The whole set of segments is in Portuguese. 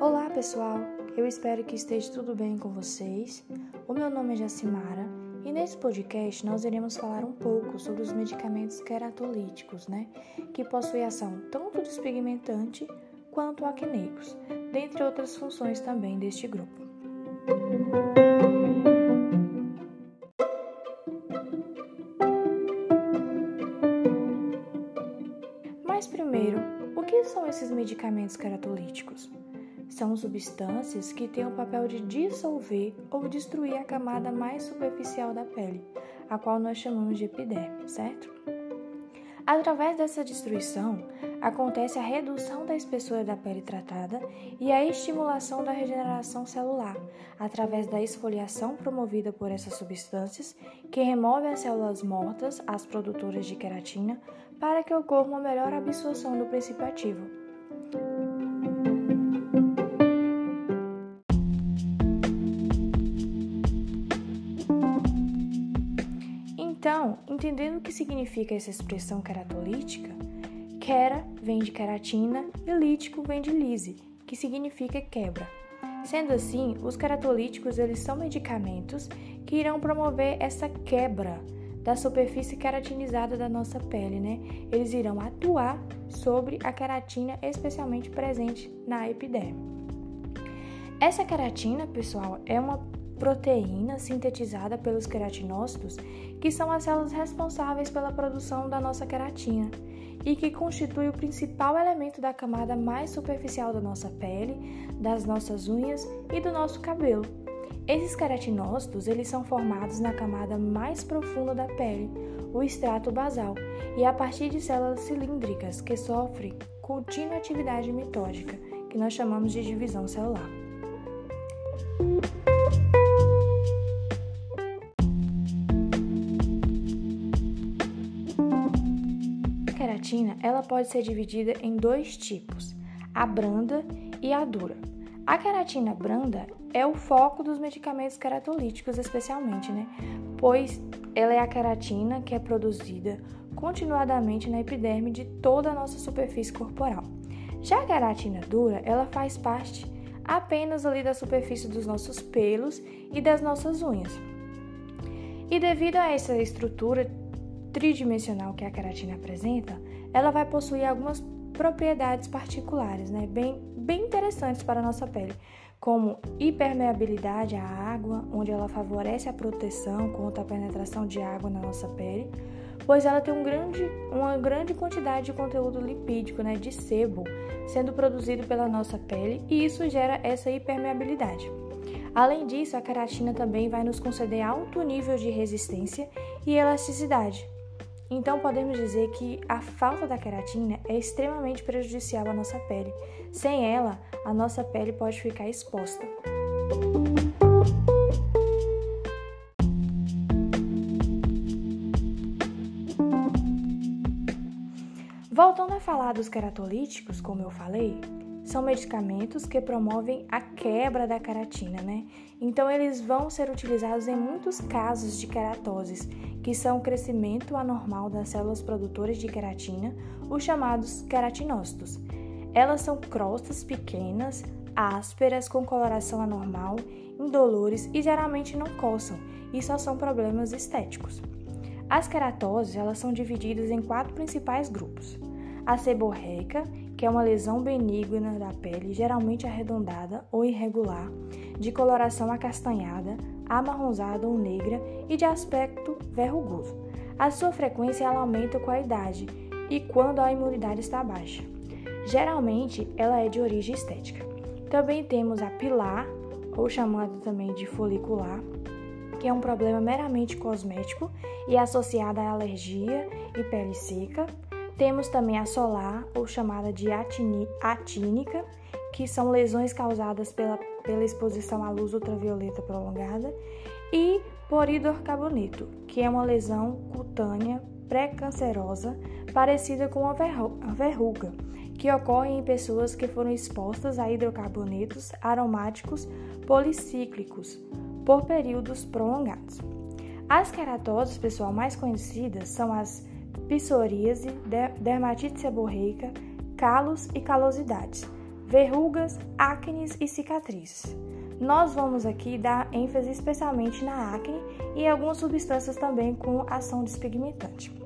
Olá, pessoal. Eu espero que esteja tudo bem com vocês. O meu nome é Jacimara e nesse podcast nós iremos falar um pouco sobre os medicamentos queratolíticos, né, que possuem ação tanto despigmentante quanto acneicos, dentre outras funções também deste grupo. Que são esses medicamentos queratolíticos? São substâncias que têm o papel de dissolver ou destruir a camada mais superficial da pele, a qual nós chamamos de epiderme, certo? Através dessa destruição, acontece a redução da espessura da pele tratada e a estimulação da regeneração celular, através da esfoliação promovida por essas substâncias, que remove as células mortas, as produtoras de queratina, para que ocorra uma melhor absorção do princípio ativo. Então, entendendo o que significa essa expressão queratolítica, quera vem de queratina e lítico vem de lise, que significa quebra. Sendo assim, os queratolíticos eles são medicamentos que irão promover essa quebra da superfície queratinizada da nossa pele, né? Eles irão atuar sobre a queratina especialmente presente na epiderme. Essa queratina, pessoal, é uma proteína sintetizada pelos queratinócitos, que são as células responsáveis pela produção da nossa queratina e que constitui o principal elemento da camada mais superficial da nossa pele, das nossas unhas e do nosso cabelo. Esses queratinócitos, eles são formados na camada mais profunda da pele, o extrato basal, e a partir de células cilíndricas que sofrem contínua atividade mitótica, que nós chamamos de divisão celular. queratina ela pode ser dividida em dois tipos, a branda e a dura. A queratina branda é o foco dos medicamentos queratolíticos, especialmente, né? Pois ela é a queratina que é produzida continuadamente na epiderme de toda a nossa superfície corporal. Já a queratina dura, ela faz parte apenas ali da superfície dos nossos pelos e das nossas unhas. E devido a essa estrutura tridimensional que a queratina apresenta, ela vai possuir algumas propriedades particulares, né, bem, bem interessantes para a nossa pele, como hipermeabilidade à água, onde ela favorece a proteção contra a penetração de água na nossa pele, pois ela tem um grande, uma grande quantidade de conteúdo lipídico, né, de sebo, sendo produzido pela nossa pele, e isso gera essa hipermeabilidade. Além disso, a queratina também vai nos conceder alto nível de resistência e elasticidade, então podemos dizer que a falta da queratina é extremamente prejudicial à nossa pele. Sem ela, a nossa pele pode ficar exposta. Voltando a falar dos queratolíticos, como eu falei, são medicamentos que promovem a quebra da queratina, né? Então eles vão ser utilizados em muitos casos de queratoses, que são o crescimento anormal das células produtoras de queratina, os chamados queratinócitos. Elas são crostas pequenas, ásperas, com coloração anormal, indolores e geralmente não coçam, e só são problemas estéticos. As queratoses elas são divididas em quatro principais grupos: a seborreica, que é uma lesão benigna da pele, geralmente arredondada ou irregular, de coloração acastanhada, amarronzada ou negra e de aspecto verrugoso. A sua frequência aumenta com a idade e quando a imunidade está baixa. Geralmente, ela é de origem estética. Também temos a pilar, ou chamada também de folicular, que é um problema meramente cosmético e associada à alergia e pele seca. Temos também a solar, ou chamada de atínica, que são lesões causadas pela, pela exposição à luz ultravioleta prolongada, e poridorcarboneto, que é uma lesão cutânea pré-cancerosa parecida com a verruga, que ocorre em pessoas que foram expostas a hidrocarbonetos aromáticos policíclicos por períodos prolongados. As queratoses, pessoal, mais conhecidas são as psoríase, dermatite seborreica, calos e calosidades, verrugas, acnes e cicatrizes. Nós vamos aqui dar ênfase especialmente na acne e algumas substâncias também com ação despigmentante.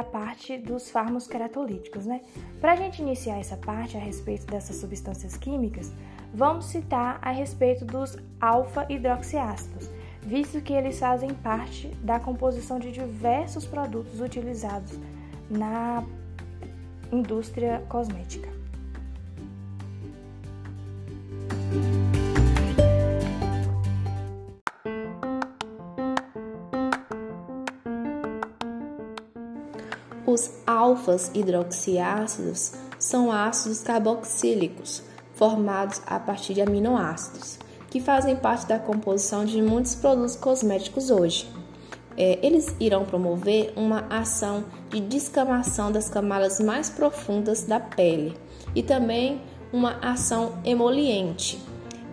Da parte dos fármacos queratolíticos, né? Para a gente iniciar essa parte a respeito dessas substâncias químicas, vamos citar a respeito dos alfa-hidroxiácidos, visto que eles fazem parte da composição de diversos produtos utilizados na indústria cosmética. Alfas hidroxiácidos são ácidos carboxílicos formados a partir de aminoácidos, que fazem parte da composição de muitos produtos cosméticos hoje. É, eles irão promover uma ação de descamação das camadas mais profundas da pele e também uma ação emoliente.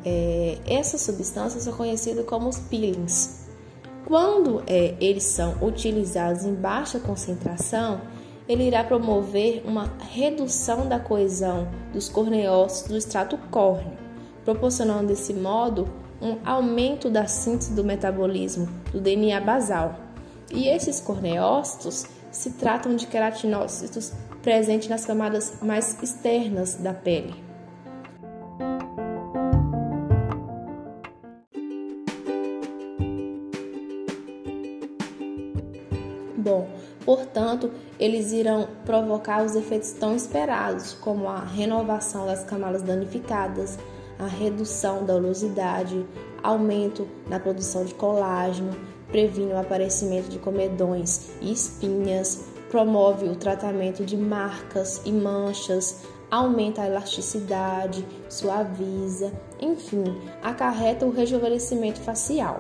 É, essas substâncias são conhecidas como os peelings. Quando é, eles são utilizados em baixa concentração, ele irá promover uma redução da coesão dos corneócitos do extrato córneo, proporcionando desse modo um aumento da síntese do metabolismo do DNA basal. E esses corneócitos se tratam de queratinócitos presentes nas camadas mais externas da pele. Bom, Portanto, eles irão provocar os efeitos tão esperados, como a renovação das camadas danificadas, a redução da oleosidade, aumento na produção de colágeno, previne o aparecimento de comedões e espinhas, promove o tratamento de marcas e manchas, aumenta a elasticidade, suaviza, enfim, acarreta o rejuvenescimento facial.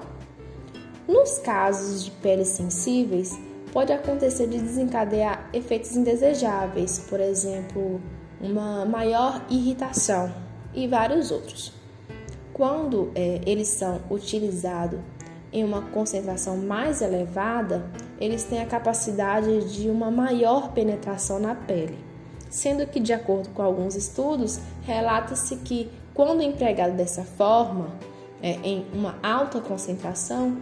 Nos casos de peles sensíveis, pode acontecer de desencadear efeitos indesejáveis, por exemplo, uma maior irritação e vários outros. Quando é, eles são utilizados em uma concentração mais elevada, eles têm a capacidade de uma maior penetração na pele, sendo que, de acordo com alguns estudos, relata-se que quando empregado dessa forma, é, em uma alta concentração,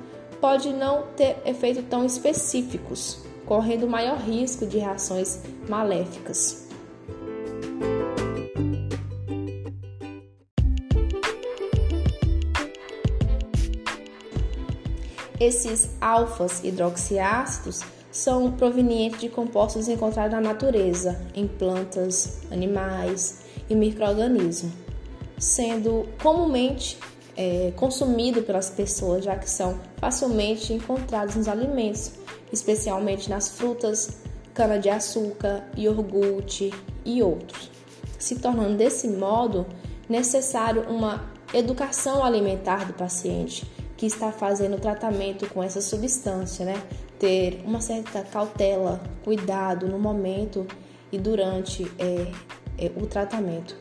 pode não ter efeito tão específicos, correndo maior risco de reações maléficas. Esses alfas hidroxiácidos são provenientes de compostos encontrados na natureza, em plantas, animais e microorganismos, sendo comumente é, consumido pelas pessoas, já que são facilmente encontrados nos alimentos, especialmente nas frutas, cana-de-açúcar, iogurte e outros, se tornando desse modo necessário uma educação alimentar do paciente que está fazendo o tratamento com essa substância, né? Ter uma certa cautela, cuidado no momento e durante é, é, o tratamento.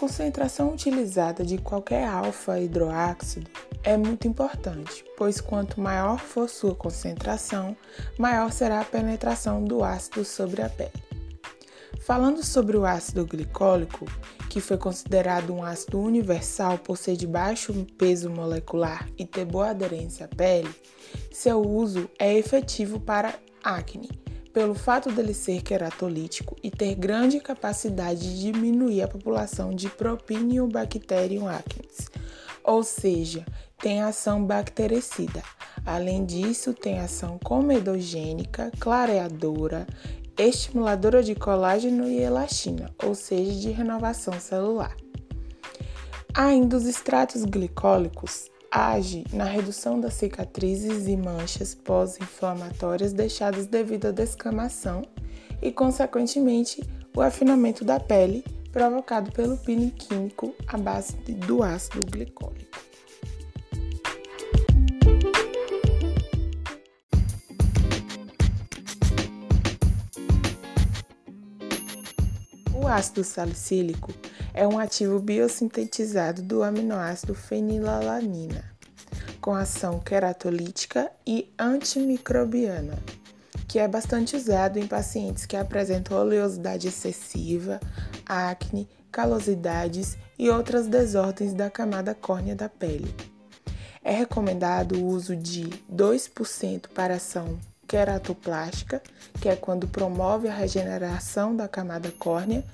Concentração utilizada de qualquer alfa-hidroácido é muito importante, pois quanto maior for sua concentração, maior será a penetração do ácido sobre a pele. Falando sobre o ácido glicólico, que foi considerado um ácido universal por ser de baixo peso molecular e ter boa aderência à pele, seu uso é efetivo para acne, pelo fato dele ser queratolítico e ter grande capacidade de diminuir a população de Propinobacterium acnes, ou seja, tem ação bactericida. Além disso, tem ação comedogênica, clareadora, estimuladora de colágeno e elastina, ou seja, de renovação celular. Ainda os extratos glicólicos age na redução das cicatrizes e manchas pós-inflamatórias deixadas devido à descamação e, consequentemente, o afinamento da pele provocado pelo peeling químico à base do ácido glicólico. Ácido salicílico é um ativo biosintetizado do aminoácido fenilalanina, com ação queratolítica e antimicrobiana, que é bastante usado em pacientes que apresentam oleosidade excessiva, acne, calosidades e outras desordens da camada córnea da pele. É recomendado o uso de 2% para ação queratoplástica, que é quando promove a regeneração da camada córnea,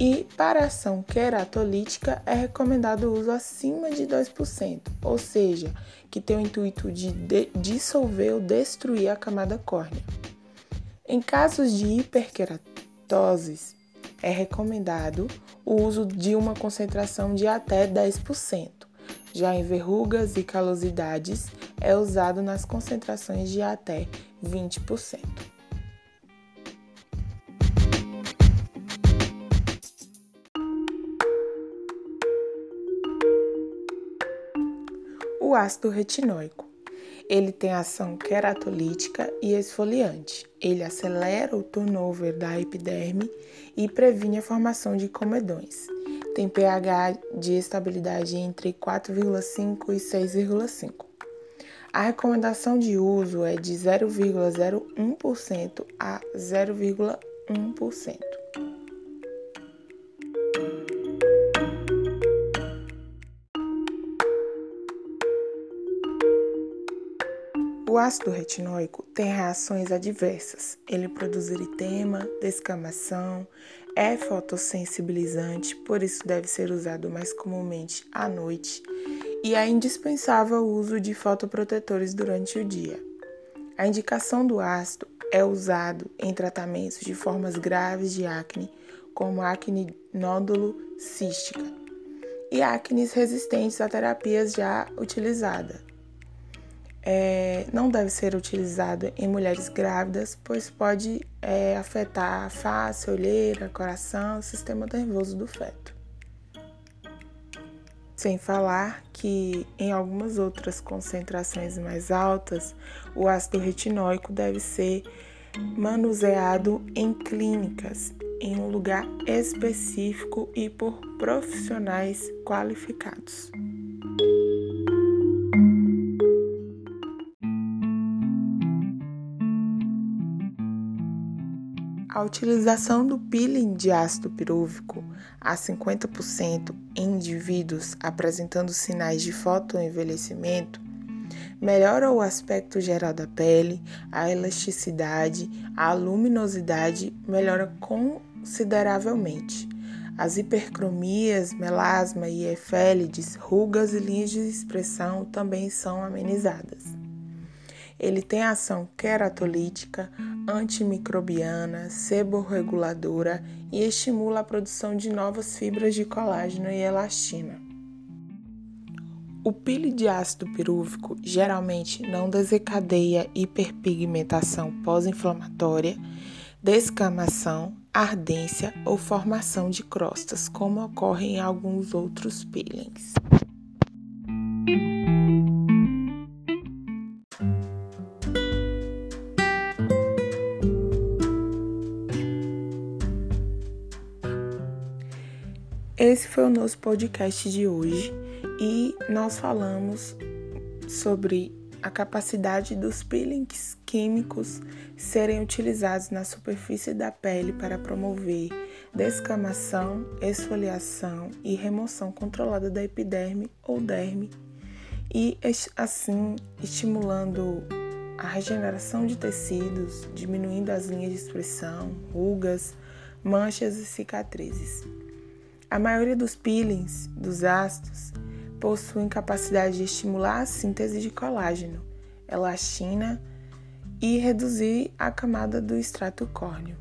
e para ação queratolítica é recomendado o uso acima de 2%, ou seja, que tem o intuito de, de dissolver ou destruir a camada córnea. Em casos de hiperqueratoses, é recomendado o uso de uma concentração de até 10%. Já em verrugas e calosidades, é usado nas concentrações de até 20%. O ácido retinóico. Ele tem ação queratolítica e esfoliante. Ele acelera o turnover da epiderme e previne a formação de comedões. Tem pH de estabilidade entre 4,5 e 6,5. A recomendação de uso é de 0,01% a 0,1%. O ácido retinóico tem reações adversas. Ele produz eritema, descamação, é fotossensibilizante, por isso deve ser usado mais comumente à noite e é indispensável o uso de fotoprotetores durante o dia. A indicação do ácido é usado em tratamentos de formas graves de acne, como acne nódulo cística, e acnes resistentes a terapias já utilizadas. É, não deve ser utilizado em mulheres grávidas, pois pode é, afetar a face, olheira, coração, o sistema nervoso do feto. Sem falar que em algumas outras concentrações mais altas, o ácido retinóico deve ser manuseado em clínicas, em um lugar específico e por profissionais qualificados. A utilização do peeling de ácido pirúvico a 50% em indivíduos apresentando sinais de fotoenvelhecimento melhora o aspecto geral da pele, a elasticidade, a luminosidade melhora consideravelmente. As hipercromias, melasma e efélides, rugas e linhas de expressão também são amenizadas. Ele tem ação queratolítica, antimicrobiana, seborreguladora e estimula a produção de novas fibras de colágeno e elastina. O pile de ácido pirúvico geralmente não desencadeia hiperpigmentação pós-inflamatória, descamação, ardência ou formação de crostas, como ocorre em alguns outros peelings. Esse foi o nosso podcast de hoje e nós falamos sobre a capacidade dos peelings químicos serem utilizados na superfície da pele para promover descamação, esfoliação e remoção controlada da epiderme ou derme e assim estimulando a regeneração de tecidos, diminuindo as linhas de expressão, rugas, manchas e cicatrizes. A maioria dos peelings dos ácidos possuem capacidade de estimular a síntese de colágeno, elastina e reduzir a camada do extrato córneo.